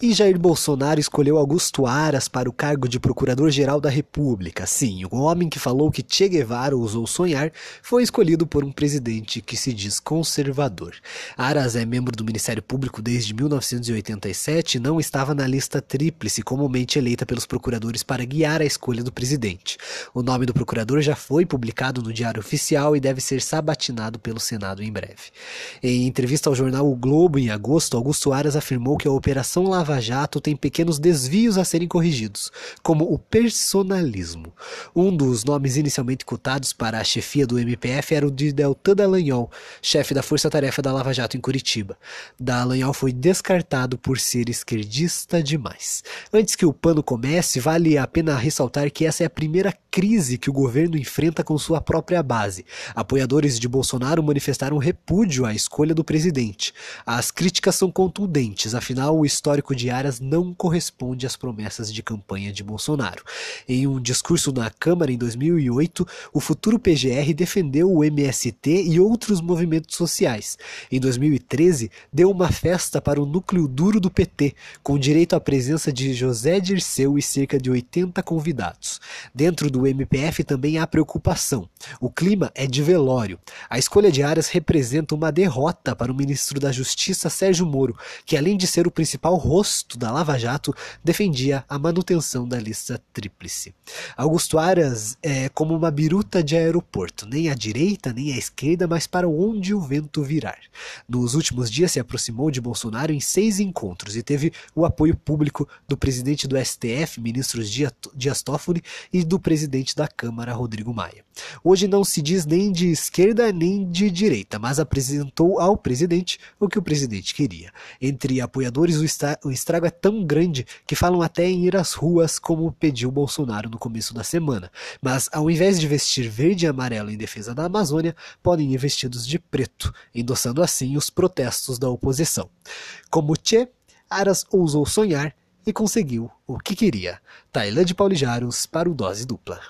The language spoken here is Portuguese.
E Jair Bolsonaro escolheu Augusto Aras para o cargo de Procurador-Geral da República. Sim, o homem que falou que Che Guevara ousou sonhar foi escolhido por um presidente que se diz conservador. Aras é membro do Ministério Público desde 1987 e não estava na lista tríplice comumente eleita pelos procuradores para guiar a escolha do presidente. O nome do procurador já foi publicado no Diário Oficial e deve ser sabatinado pelo Senado em breve. Em entrevista ao jornal O Globo em agosto, Augusto Aras afirmou que a Operação Lava Lava Jato tem pequenos desvios a serem corrigidos, como o personalismo. Um dos nomes inicialmente cotados para a chefia do MPF era o de Deltan Dallagnol, chefe da Força Tarefa da Lava Jato em Curitiba. Dallagnol foi descartado por ser esquerdista demais. Antes que o pano comece, vale a pena ressaltar que essa é a primeira crise que o governo enfrenta com sua própria base. Apoiadores de Bolsonaro manifestaram repúdio à escolha do presidente. As críticas são contundentes, afinal o histórico de Aras não corresponde às promessas de campanha de Bolsonaro. Em um discurso na Câmara em 2008, o futuro PGR defendeu o MST e outros movimentos sociais. Em 2013, deu uma festa para o núcleo duro do PT, com direito à presença de José Dirceu e cerca de 80 convidados. Dentro do MPF também há preocupação. O clima é de velório. A escolha de Aras representa uma derrota para o ministro da Justiça Sérgio Moro, que além de ser o principal rosto rosto da Lava Jato defendia a manutenção da lista tríplice. Augusto Aras é como uma biruta de aeroporto, nem à direita nem à esquerda, mas para onde o vento virar. Nos últimos dias se aproximou de Bolsonaro em seis encontros e teve o apoio público do presidente do STF, ministros Dias Toffoli, e do presidente da Câmara, Rodrigo Maia. Hoje não se diz nem de esquerda nem de direita, mas apresentou ao presidente o que o presidente queria. Entre apoiadores, o, o estrago é tão grande que falam até em ir às ruas, como pediu Bolsonaro no começo da semana. Mas ao invés de vestir verde e amarelo em defesa da Amazônia, podem ir vestidos de preto, endossando assim os protestos da oposição. Como Che, Aras ousou sonhar e conseguiu o que queria. Tailã de Paulijaros para o Dose Dupla.